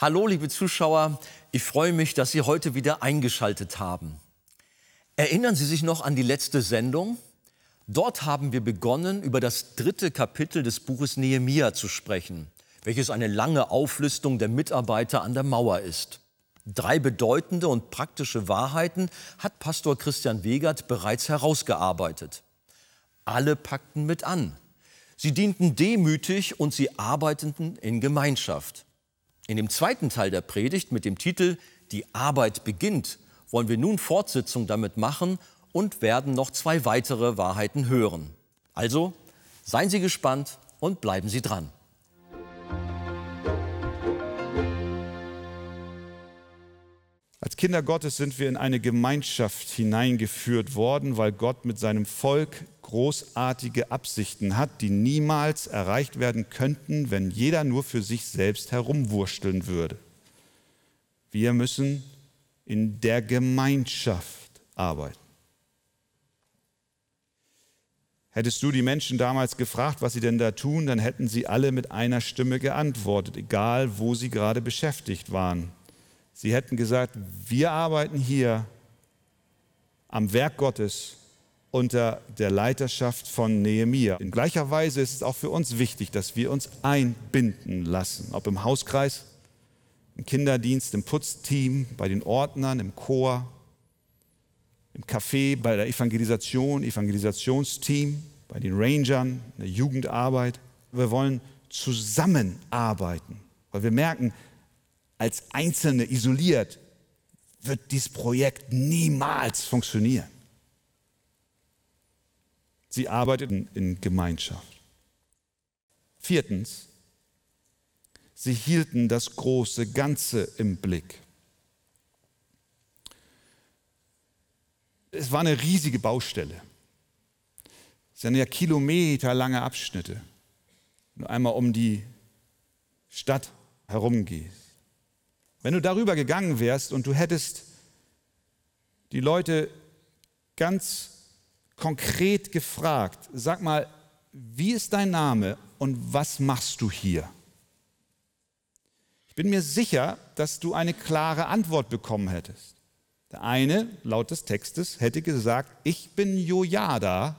Hallo, liebe Zuschauer, ich freue mich, dass Sie heute wieder eingeschaltet haben. Erinnern Sie sich noch an die letzte Sendung? Dort haben wir begonnen, über das dritte Kapitel des Buches Nehemia zu sprechen, welches eine lange Auflistung der Mitarbeiter an der Mauer ist. Drei bedeutende und praktische Wahrheiten hat Pastor Christian Wegert bereits herausgearbeitet. Alle packten mit an. Sie dienten demütig und sie arbeiteten in Gemeinschaft. In dem zweiten Teil der Predigt mit dem Titel Die Arbeit beginnt wollen wir nun Fortsetzung damit machen und werden noch zwei weitere Wahrheiten hören. Also seien Sie gespannt und bleiben Sie dran. Als Kinder Gottes sind wir in eine Gemeinschaft hineingeführt worden, weil Gott mit seinem Volk großartige Absichten hat, die niemals erreicht werden könnten, wenn jeder nur für sich selbst herumwursteln würde. Wir müssen in der Gemeinschaft arbeiten. Hättest du die Menschen damals gefragt, was sie denn da tun, dann hätten sie alle mit einer Stimme geantwortet, egal wo sie gerade beschäftigt waren. Sie hätten gesagt, wir arbeiten hier am Werk Gottes unter der Leiterschaft von Nehemia. In gleicher Weise ist es auch für uns wichtig, dass wir uns einbinden lassen, ob im Hauskreis, im Kinderdienst, im Putzteam, bei den Ordnern, im Chor, im Café, bei der Evangelisation, Evangelisationsteam, bei den Rangern, in der Jugendarbeit. Wir wollen zusammenarbeiten, weil wir merken, als Einzelne isoliert wird dieses Projekt niemals funktionieren. Sie arbeiteten in Gemeinschaft. Viertens, sie hielten das große Ganze im Blick. Es war eine riesige Baustelle. Es sind ja kilometerlange Abschnitte. Wenn du einmal um die Stadt herumgehst. Wenn du darüber gegangen wärst und du hättest die Leute ganz konkret gefragt, sag mal, wie ist dein Name und was machst du hier? Ich bin mir sicher, dass du eine klare Antwort bekommen hättest. Der eine, laut des Textes, hätte gesagt, ich bin Jojada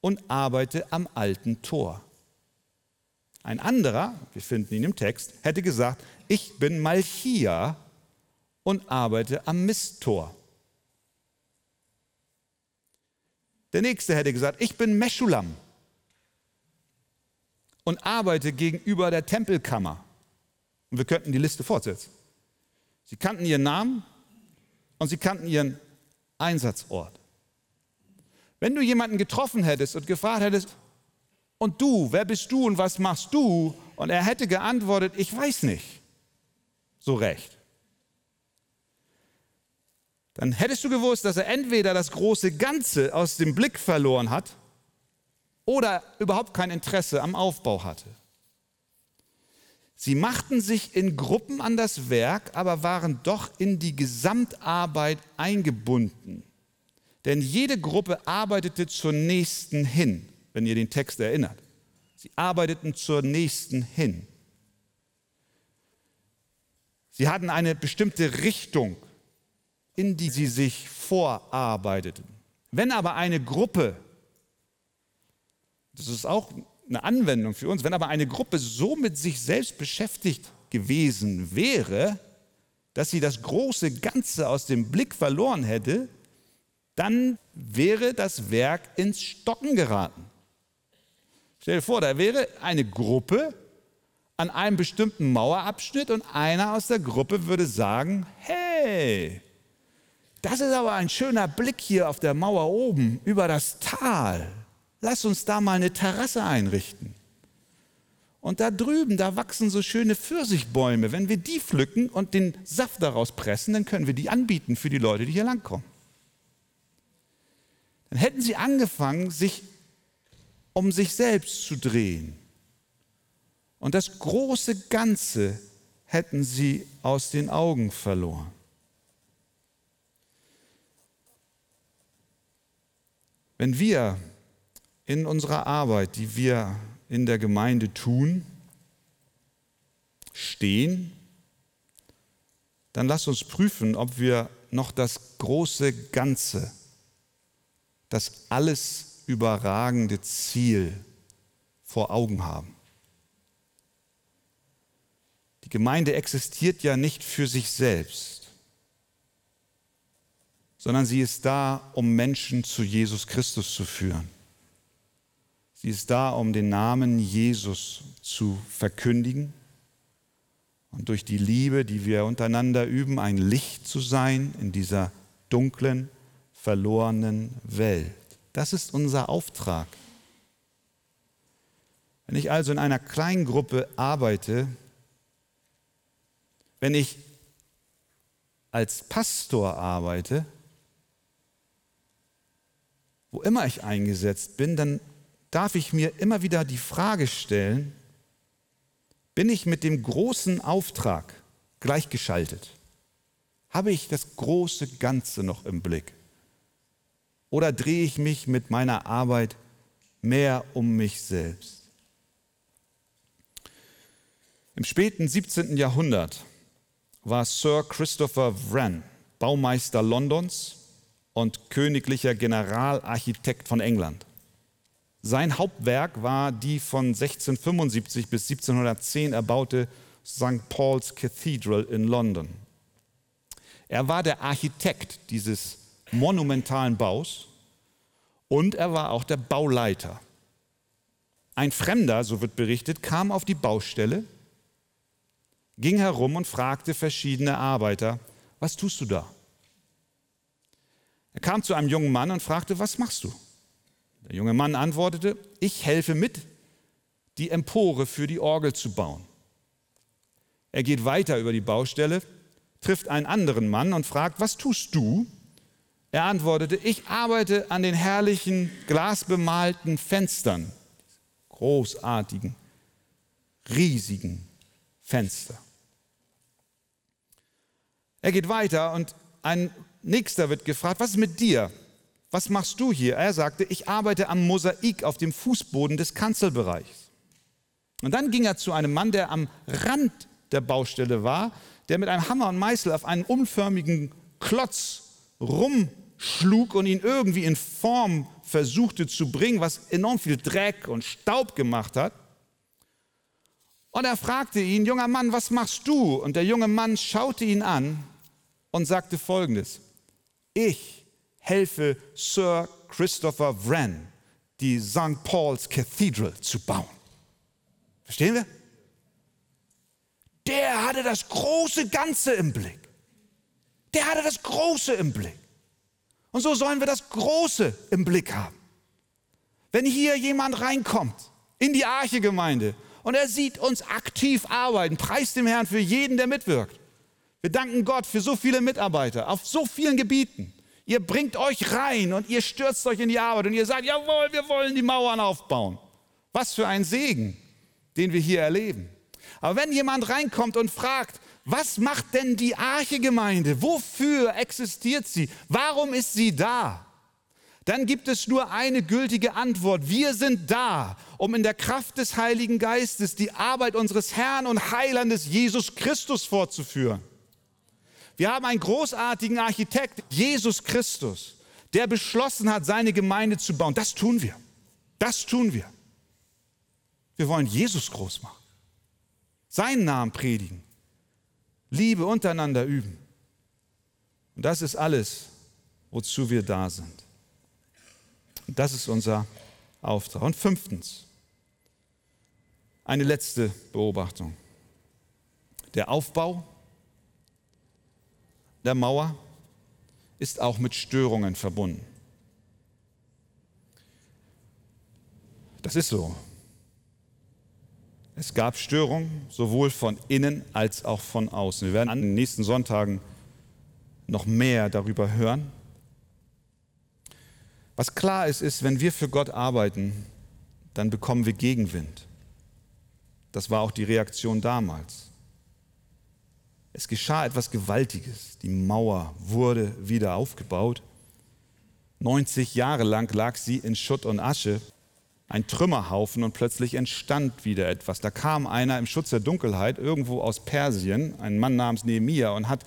und arbeite am alten Tor. Ein anderer, wir finden ihn im Text, hätte gesagt, ich bin Malchia und arbeite am Misttor. Der nächste hätte gesagt, ich bin Meschulam und arbeite gegenüber der Tempelkammer. Und wir könnten die Liste fortsetzen. Sie kannten ihren Namen und sie kannten ihren Einsatzort. Wenn du jemanden getroffen hättest und gefragt hättest, und du, wer bist du und was machst du? Und er hätte geantwortet, ich weiß nicht so recht dann hättest du gewusst, dass er entweder das große Ganze aus dem Blick verloren hat oder überhaupt kein Interesse am Aufbau hatte. Sie machten sich in Gruppen an das Werk, aber waren doch in die Gesamtarbeit eingebunden. Denn jede Gruppe arbeitete zur nächsten hin, wenn ihr den Text erinnert. Sie arbeiteten zur nächsten hin. Sie hatten eine bestimmte Richtung in die sie sich vorarbeiteten. Wenn aber eine Gruppe, das ist auch eine Anwendung für uns, wenn aber eine Gruppe so mit sich selbst beschäftigt gewesen wäre, dass sie das große Ganze aus dem Blick verloren hätte, dann wäre das Werk ins Stocken geraten. Stell dir vor, da wäre eine Gruppe an einem bestimmten Mauerabschnitt und einer aus der Gruppe würde sagen, hey, das ist aber ein schöner Blick hier auf der Mauer oben über das Tal. Lass uns da mal eine Terrasse einrichten. Und da drüben, da wachsen so schöne Pfirsichbäume. Wenn wir die pflücken und den Saft daraus pressen, dann können wir die anbieten für die Leute, die hier langkommen. Dann hätten sie angefangen, sich um sich selbst zu drehen. Und das große Ganze hätten sie aus den Augen verloren. Wenn wir in unserer Arbeit, die wir in der Gemeinde tun, stehen dann lass uns prüfen, ob wir noch das große Ganze, das alles überragende Ziel vor Augen haben. Die Gemeinde existiert ja nicht für sich selbst, sondern sie ist da, um Menschen zu Jesus Christus zu führen. Sie ist da, um den Namen Jesus zu verkündigen und durch die Liebe, die wir untereinander üben, ein Licht zu sein in dieser dunklen, verlorenen Welt. Das ist unser Auftrag. Wenn ich also in einer kleinen Gruppe arbeite, wenn ich als Pastor arbeite, wo immer ich eingesetzt bin, dann darf ich mir immer wieder die Frage stellen, bin ich mit dem großen Auftrag gleichgeschaltet? Habe ich das große Ganze noch im Blick? Oder drehe ich mich mit meiner Arbeit mehr um mich selbst? Im späten 17. Jahrhundert war Sir Christopher Wren Baumeister Londons und königlicher Generalarchitekt von England. Sein Hauptwerk war die von 1675 bis 1710 erbaute St. Paul's Cathedral in London. Er war der Architekt dieses monumentalen Baus und er war auch der Bauleiter. Ein Fremder, so wird berichtet, kam auf die Baustelle, ging herum und fragte verschiedene Arbeiter, was tust du da? Er kam zu einem jungen Mann und fragte, was machst du? Der junge Mann antwortete, ich helfe mit, die Empore für die Orgel zu bauen. Er geht weiter über die Baustelle, trifft einen anderen Mann und fragt, was tust du? Er antwortete, ich arbeite an den herrlichen glasbemalten Fenstern, großartigen, riesigen Fenster. Er geht weiter und ein nächster wird gefragt, was ist mit dir? was machst du hier? Er sagte, ich arbeite am Mosaik auf dem Fußboden des Kanzelbereichs. Und dann ging er zu einem Mann, der am Rand der Baustelle war, der mit einem Hammer und Meißel auf einen umförmigen Klotz rumschlug und ihn irgendwie in Form versuchte zu bringen, was enorm viel Dreck und Staub gemacht hat. Und er fragte ihn, junger Mann, was machst du? Und der junge Mann schaute ihn an und sagte folgendes, ich helfe Sir Christopher Wren, die St. Paul's Cathedral zu bauen. Verstehen wir? Der hatte das große Ganze im Blick. Der hatte das Große im Blick. Und so sollen wir das Große im Blick haben. Wenn hier jemand reinkommt in die Arche-Gemeinde und er sieht uns aktiv arbeiten, preist dem Herrn für jeden, der mitwirkt. Wir danken Gott für so viele Mitarbeiter auf so vielen Gebieten. Ihr bringt euch rein und ihr stürzt euch in die Arbeit und ihr sagt, jawohl, wir wollen die Mauern aufbauen. Was für ein Segen, den wir hier erleben. Aber wenn jemand reinkommt und fragt, was macht denn die Arche-Gemeinde? Wofür existiert sie? Warum ist sie da? Dann gibt es nur eine gültige Antwort. Wir sind da, um in der Kraft des Heiligen Geistes die Arbeit unseres Herrn und Heilandes Jesus Christus fortzuführen. Wir haben einen großartigen Architekt, Jesus Christus, der beschlossen hat, seine Gemeinde zu bauen. Das tun wir. Das tun wir. Wir wollen Jesus groß machen. Seinen Namen predigen. Liebe untereinander üben. Und das ist alles, wozu wir da sind. Und das ist unser Auftrag. Und fünftens, eine letzte Beobachtung. Der Aufbau der Mauer ist auch mit Störungen verbunden. Das ist so. Es gab Störungen sowohl von innen als auch von außen. Wir werden an den nächsten Sonntagen noch mehr darüber hören. Was klar ist, ist, wenn wir für Gott arbeiten, dann bekommen wir Gegenwind. Das war auch die Reaktion damals. Es geschah etwas Gewaltiges. Die Mauer wurde wieder aufgebaut. 90 Jahre lang lag sie in Schutt und Asche, ein Trümmerhaufen und plötzlich entstand wieder etwas. Da kam einer im Schutz der Dunkelheit irgendwo aus Persien, ein Mann namens Nehemia und hat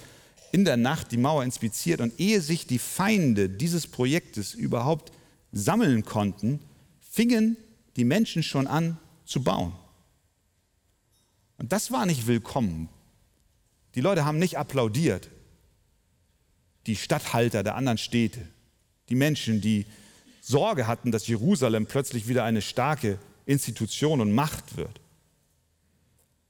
in der Nacht die Mauer inspiziert und ehe sich die Feinde dieses Projektes überhaupt sammeln konnten, fingen die Menschen schon an zu bauen. Und das war nicht willkommen. Die Leute haben nicht applaudiert. Die Statthalter der anderen Städte, die Menschen, die Sorge hatten, dass Jerusalem plötzlich wieder eine starke Institution und Macht wird.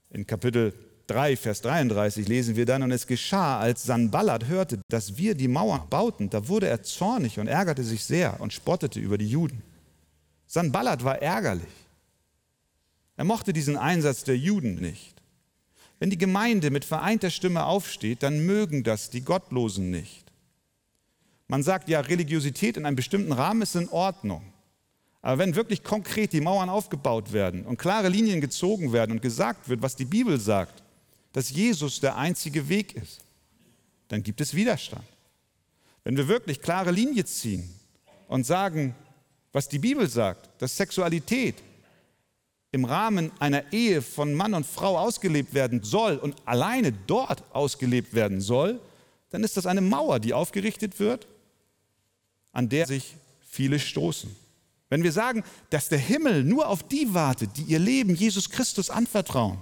In Kapitel 3, Vers 33 lesen wir dann, und es geschah, als Sanballat hörte, dass wir die Mauer bauten, da wurde er zornig und ärgerte sich sehr und spottete über die Juden. Sanballat war ärgerlich. Er mochte diesen Einsatz der Juden nicht. Wenn die Gemeinde mit vereinter Stimme aufsteht, dann mögen das die Gottlosen nicht. Man sagt ja, Religiosität in einem bestimmten Rahmen ist in Ordnung. Aber wenn wirklich konkret die Mauern aufgebaut werden und klare Linien gezogen werden und gesagt wird, was die Bibel sagt, dass Jesus der einzige Weg ist, dann gibt es Widerstand. Wenn wir wirklich klare Linie ziehen und sagen, was die Bibel sagt, dass Sexualität im Rahmen einer Ehe von Mann und Frau ausgelebt werden soll und alleine dort ausgelebt werden soll, dann ist das eine Mauer, die aufgerichtet wird, an der sich viele stoßen. Wenn wir sagen, dass der Himmel nur auf die wartet, die ihr Leben Jesus Christus anvertrauen,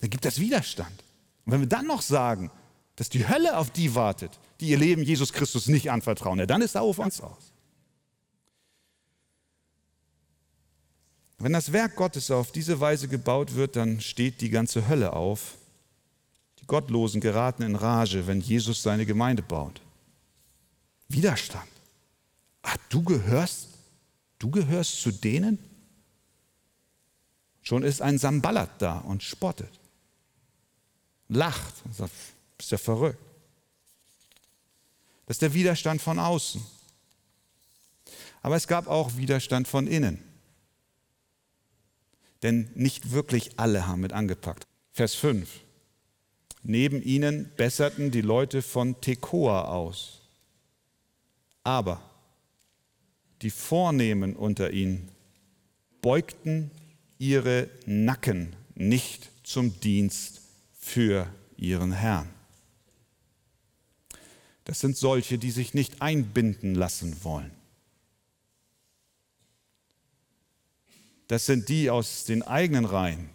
dann gibt das Widerstand. Und wenn wir dann noch sagen, dass die Hölle auf die wartet, die ihr Leben Jesus Christus nicht anvertrauen, ja, dann ist da auf uns aus. Wenn das Werk Gottes auf diese Weise gebaut wird, dann steht die ganze Hölle auf. Die Gottlosen geraten in Rage, wenn Jesus seine Gemeinde baut. Widerstand. Ah, du gehörst, du gehörst zu denen? Schon ist ein Samballat da und spottet, lacht und sagt, bist ja verrückt. Das ist der Widerstand von außen. Aber es gab auch Widerstand von innen denn nicht wirklich alle haben mit angepackt. Vers 5. Neben ihnen besserten die Leute von Tekoa aus. Aber die Vornehmen unter ihnen beugten ihre Nacken nicht zum Dienst für ihren Herrn. Das sind solche, die sich nicht einbinden lassen wollen. Das sind die aus den eigenen Reihen,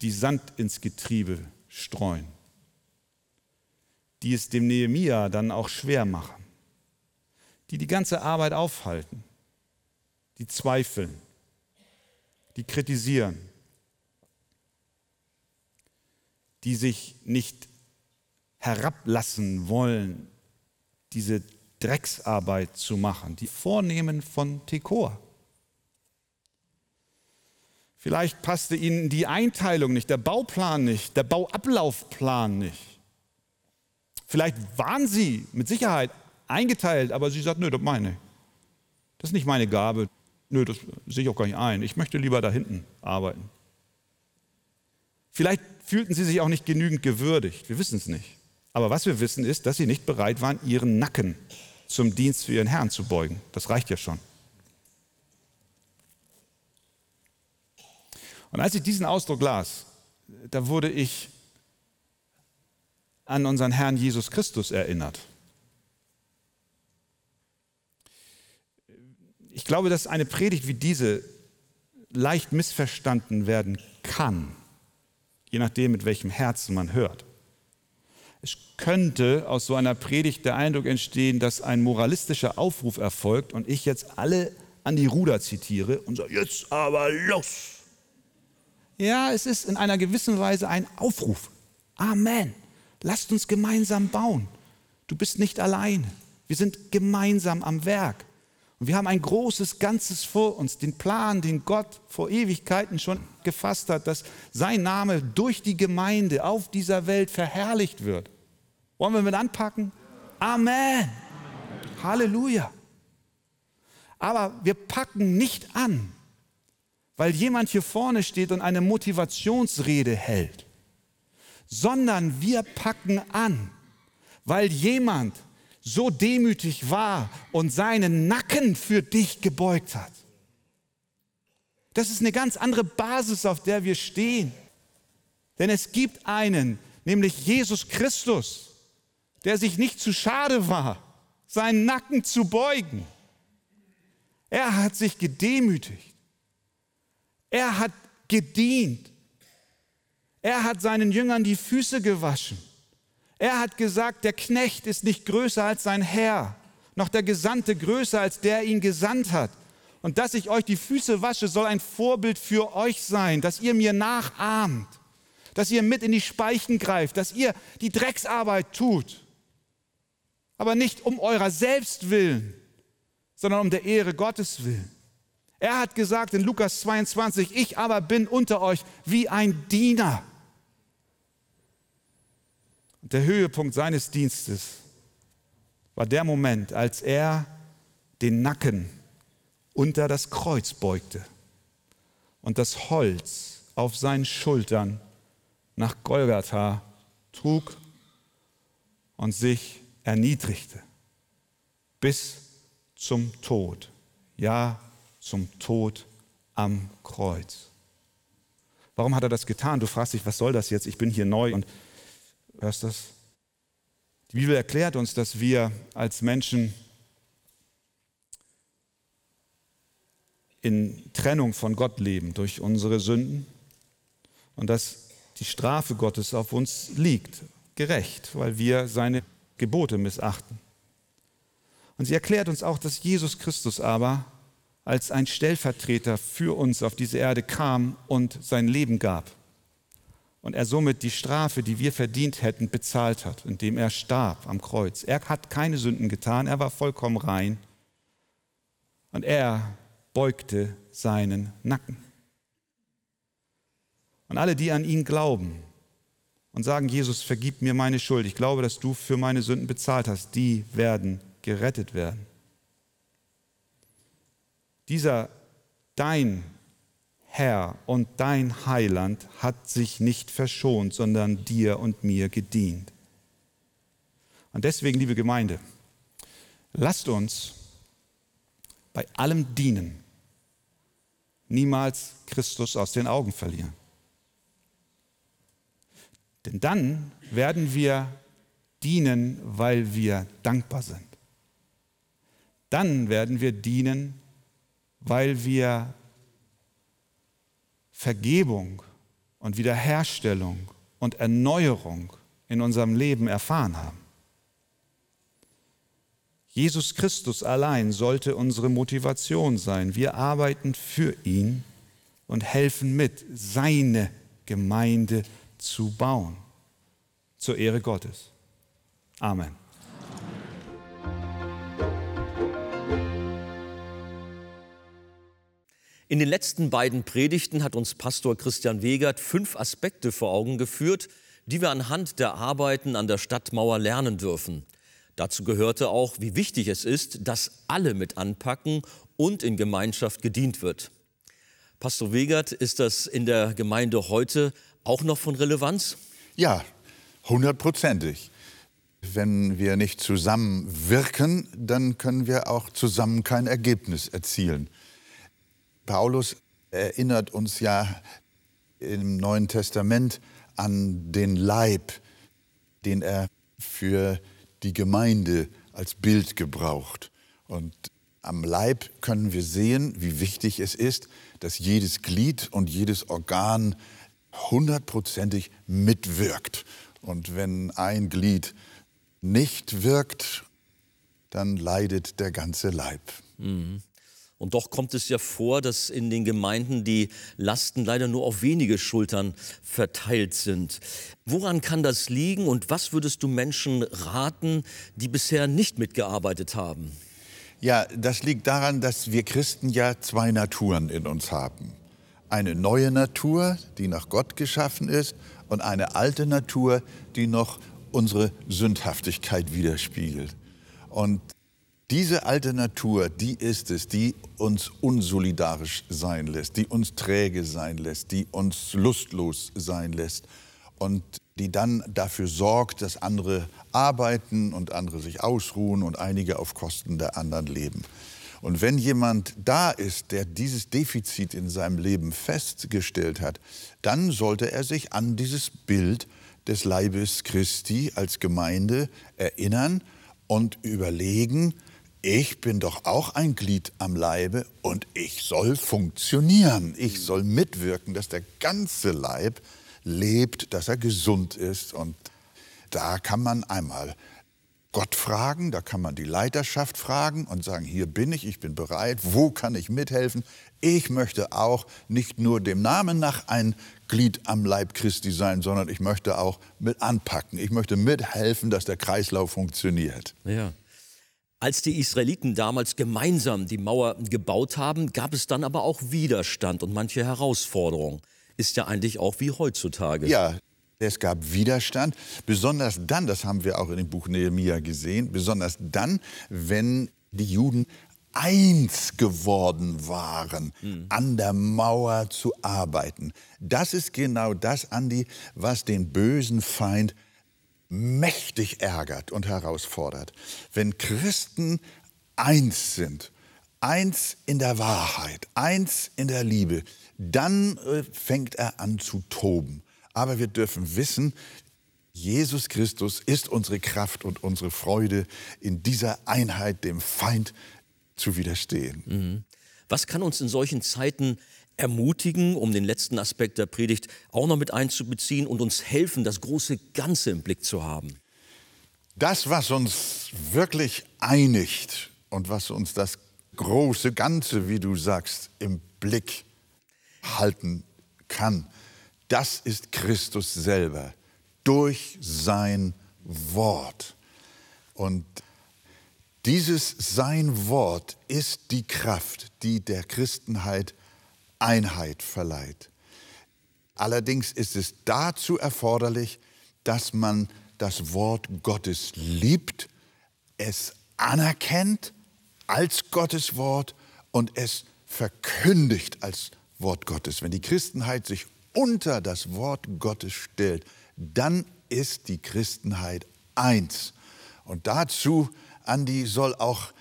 die Sand ins Getriebe streuen, die es dem Nehemia dann auch schwer machen, die die ganze Arbeit aufhalten, die zweifeln, die kritisieren, die sich nicht herablassen wollen, diese Drecksarbeit zu machen, die Vornehmen von Tekoa. Vielleicht passte ihnen die Einteilung nicht, der Bauplan nicht, der Bauablaufplan nicht. Vielleicht waren sie mit Sicherheit eingeteilt, aber sie sagt, nö, das meine ich. Das ist nicht meine Gabe. Nö, das sehe ich auch gar nicht ein. Ich möchte lieber da hinten arbeiten. Vielleicht fühlten sie sich auch nicht genügend gewürdigt. Wir wissen es nicht. Aber was wir wissen ist, dass sie nicht bereit waren, ihren Nacken zum Dienst für ihren Herrn zu beugen. Das reicht ja schon. Und als ich diesen Ausdruck las, da wurde ich an unseren Herrn Jesus Christus erinnert. Ich glaube, dass eine Predigt wie diese leicht missverstanden werden kann, je nachdem, mit welchem Herzen man hört. Es könnte aus so einer Predigt der Eindruck entstehen, dass ein moralistischer Aufruf erfolgt und ich jetzt alle an die Ruder zitiere und sage, jetzt aber los. Ja, es ist in einer gewissen Weise ein Aufruf. Amen. Lasst uns gemeinsam bauen. Du bist nicht allein. Wir sind gemeinsam am Werk. Und wir haben ein großes Ganzes vor uns, den Plan, den Gott vor Ewigkeiten schon gefasst hat, dass sein Name durch die Gemeinde auf dieser Welt verherrlicht wird. Wollen wir mit anpacken? Amen. Halleluja. Aber wir packen nicht an, weil jemand hier vorne steht und eine Motivationsrede hält, sondern wir packen an, weil jemand so demütig war und seinen Nacken für dich gebeugt hat. Das ist eine ganz andere Basis, auf der wir stehen. Denn es gibt einen, nämlich Jesus Christus, der sich nicht zu schade war, seinen Nacken zu beugen. Er hat sich gedemütigt. Er hat gedient. Er hat seinen Jüngern die Füße gewaschen. Er hat gesagt, der Knecht ist nicht größer als sein Herr, noch der Gesandte größer als der ihn gesandt hat. Und dass ich euch die Füße wasche, soll ein Vorbild für euch sein, dass ihr mir nachahmt, dass ihr mit in die Speichen greift, dass ihr die Drecksarbeit tut. Aber nicht um eurer selbst willen, sondern um der Ehre Gottes willen. Er hat gesagt in Lukas 22, ich aber bin unter euch wie ein Diener. Und der Höhepunkt seines Dienstes war der Moment, als er den Nacken unter das Kreuz beugte und das Holz auf seinen Schultern nach Golgatha trug und sich erniedrigte bis zum Tod, ja zum Tod am Kreuz. Warum hat er das getan? Du fragst dich, was soll das jetzt? Ich bin hier neu und Hörst das? Die Bibel erklärt uns, dass wir als Menschen in Trennung von Gott leben durch unsere Sünden und dass die Strafe Gottes auf uns liegt, gerecht, weil wir seine Gebote missachten. Und sie erklärt uns auch, dass Jesus Christus aber als ein Stellvertreter für uns auf diese Erde kam und sein Leben gab und er somit die Strafe, die wir verdient hätten, bezahlt hat, indem er starb am Kreuz. Er hat keine Sünden getan, er war vollkommen rein und er beugte seinen Nacken. Und alle, die an ihn glauben und sagen, Jesus, vergib mir meine Schuld, ich glaube, dass du für meine Sünden bezahlt hast, die werden gerettet werden. Dieser dein Herr und dein Heiland hat sich nicht verschont, sondern dir und mir gedient. Und deswegen, liebe Gemeinde, lasst uns bei allem Dienen niemals Christus aus den Augen verlieren. Denn dann werden wir dienen, weil wir dankbar sind. Dann werden wir dienen, weil wir Vergebung und Wiederherstellung und Erneuerung in unserem Leben erfahren haben. Jesus Christus allein sollte unsere Motivation sein. Wir arbeiten für ihn und helfen mit, seine Gemeinde zu bauen. Zur Ehre Gottes. Amen. In den letzten beiden Predigten hat uns Pastor Christian Wegert fünf Aspekte vor Augen geführt, die wir anhand der Arbeiten an der Stadtmauer lernen dürfen. Dazu gehörte auch, wie wichtig es ist, dass alle mit anpacken und in Gemeinschaft gedient wird. Pastor Wegert, ist das in der Gemeinde heute auch noch von Relevanz? Ja, hundertprozentig. Wenn wir nicht zusammenwirken, dann können wir auch zusammen kein Ergebnis erzielen. Paulus erinnert uns ja im Neuen Testament an den Leib, den er für die Gemeinde als Bild gebraucht. Und am Leib können wir sehen, wie wichtig es ist, dass jedes Glied und jedes Organ hundertprozentig mitwirkt. Und wenn ein Glied nicht wirkt, dann leidet der ganze Leib. Mhm. Und doch kommt es ja vor, dass in den Gemeinden die Lasten leider nur auf wenige Schultern verteilt sind. Woran kann das liegen und was würdest du Menschen raten, die bisher nicht mitgearbeitet haben? Ja, das liegt daran, dass wir Christen ja zwei Naturen in uns haben. Eine neue Natur, die nach Gott geschaffen ist, und eine alte Natur, die noch unsere Sündhaftigkeit widerspiegelt. Und diese alte Natur, die ist es, die uns unsolidarisch sein lässt, die uns träge sein lässt, die uns lustlos sein lässt und die dann dafür sorgt, dass andere arbeiten und andere sich ausruhen und einige auf Kosten der anderen leben. Und wenn jemand da ist, der dieses Defizit in seinem Leben festgestellt hat, dann sollte er sich an dieses Bild des Leibes Christi als Gemeinde erinnern und überlegen, ich bin doch auch ein Glied am Leibe und ich soll funktionieren. Ich soll mitwirken, dass der ganze Leib lebt, dass er gesund ist. Und da kann man einmal Gott fragen, da kann man die Leiterschaft fragen und sagen, hier bin ich, ich bin bereit, wo kann ich mithelfen? Ich möchte auch nicht nur dem Namen nach ein Glied am Leib Christi sein, sondern ich möchte auch mit anpacken. Ich möchte mithelfen, dass der Kreislauf funktioniert. Ja. Als die Israeliten damals gemeinsam die Mauer gebaut haben, gab es dann aber auch Widerstand und manche Herausforderungen. Ist ja eigentlich auch wie heutzutage. Ja, es gab Widerstand, besonders dann, das haben wir auch in dem Buch Nehemiah gesehen, besonders dann, wenn die Juden eins geworden waren, mhm. an der Mauer zu arbeiten. Das ist genau das, Andi, was den bösen Feind mächtig ärgert und herausfordert. Wenn Christen eins sind, eins in der Wahrheit, eins in der Liebe, dann äh, fängt er an zu toben. Aber wir dürfen wissen, Jesus Christus ist unsere Kraft und unsere Freude, in dieser Einheit dem Feind zu widerstehen. Mhm. Was kann uns in solchen Zeiten ermutigen, um den letzten Aspekt der Predigt auch noch mit einzubeziehen und uns helfen, das große Ganze im Blick zu haben? Das, was uns wirklich einigt und was uns das große Ganze, wie du sagst, im Blick halten kann, das ist Christus selber durch sein Wort. Und dieses sein Wort ist die Kraft, die der Christenheit Einheit verleiht. Allerdings ist es dazu erforderlich, dass man das Wort Gottes liebt, es anerkennt als Gottes Wort und es verkündigt als Wort Gottes. Wenn die Christenheit sich unter das Wort Gottes stellt, dann ist die Christenheit eins. Und dazu, Andi, soll auch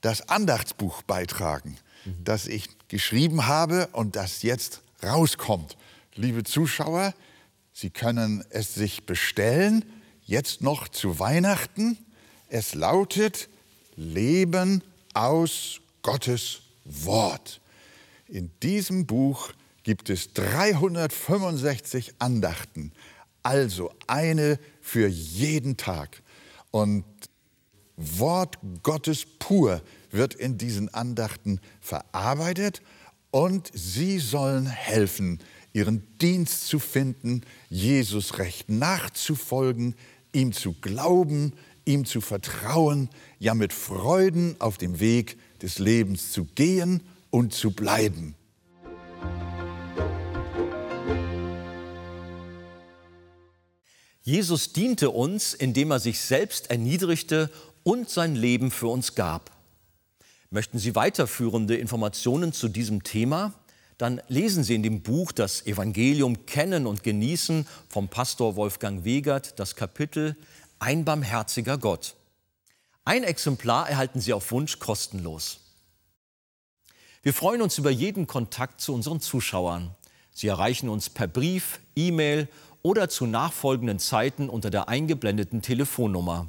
das Andachtsbuch beitragen, mhm. das ich geschrieben habe und das jetzt rauskommt. Liebe Zuschauer, Sie können es sich bestellen, jetzt noch zu Weihnachten. Es lautet Leben aus Gottes Wort. In diesem Buch gibt es 365 Andachten, also eine für jeden Tag. Und Wort Gottes pur wird in diesen Andachten verarbeitet und sie sollen helfen, ihren Dienst zu finden, Jesus recht nachzufolgen, ihm zu glauben, ihm zu vertrauen, ja mit Freuden auf dem Weg des Lebens zu gehen und zu bleiben. Jesus diente uns, indem er sich selbst erniedrigte und sein Leben für uns gab. Möchten Sie weiterführende Informationen zu diesem Thema? Dann lesen Sie in dem Buch Das Evangelium kennen und genießen vom Pastor Wolfgang Wegert das Kapitel Ein barmherziger Gott. Ein Exemplar erhalten Sie auf Wunsch kostenlos. Wir freuen uns über jeden Kontakt zu unseren Zuschauern. Sie erreichen uns per Brief, E-Mail oder zu nachfolgenden Zeiten unter der eingeblendeten Telefonnummer.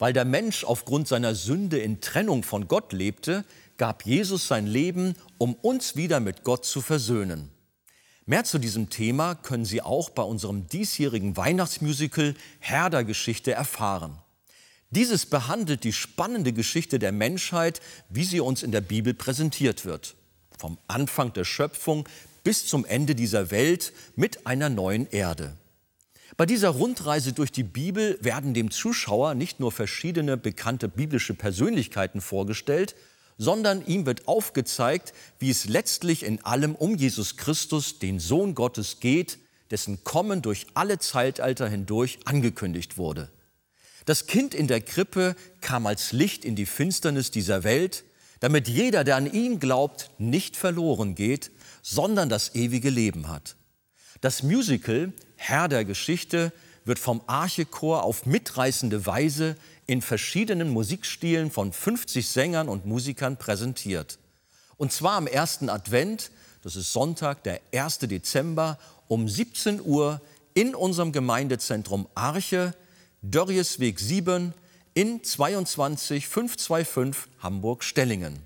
Weil der Mensch aufgrund seiner Sünde in Trennung von Gott lebte, gab Jesus sein Leben, um uns wieder mit Gott zu versöhnen. Mehr zu diesem Thema können Sie auch bei unserem diesjährigen Weihnachtsmusical Herr der Geschichte erfahren. Dieses behandelt die spannende Geschichte der Menschheit, wie sie uns in der Bibel präsentiert wird. Vom Anfang der Schöpfung bis zum Ende dieser Welt mit einer neuen Erde. Bei dieser Rundreise durch die Bibel werden dem Zuschauer nicht nur verschiedene bekannte biblische Persönlichkeiten vorgestellt, sondern ihm wird aufgezeigt, wie es letztlich in allem um Jesus Christus, den Sohn Gottes, geht, dessen Kommen durch alle Zeitalter hindurch angekündigt wurde. Das Kind in der Krippe kam als Licht in die Finsternis dieser Welt, damit jeder, der an ihn glaubt, nicht verloren geht, sondern das ewige Leben hat. Das Musical Herr der Geschichte wird vom Archechor auf mitreißende Weise in verschiedenen Musikstilen von 50 Sängern und Musikern präsentiert. Und zwar am ersten Advent, das ist Sonntag, der 1. Dezember, um 17 Uhr in unserem Gemeindezentrum Arche, Dörriesweg 7 in 22525 Hamburg-Stellingen.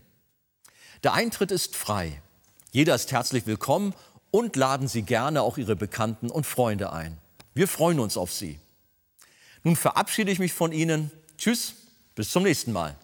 Der Eintritt ist frei. Jeder ist herzlich willkommen und laden Sie gerne auch Ihre Bekannten und Freunde ein. Wir freuen uns auf Sie. Nun verabschiede ich mich von Ihnen. Tschüss, bis zum nächsten Mal.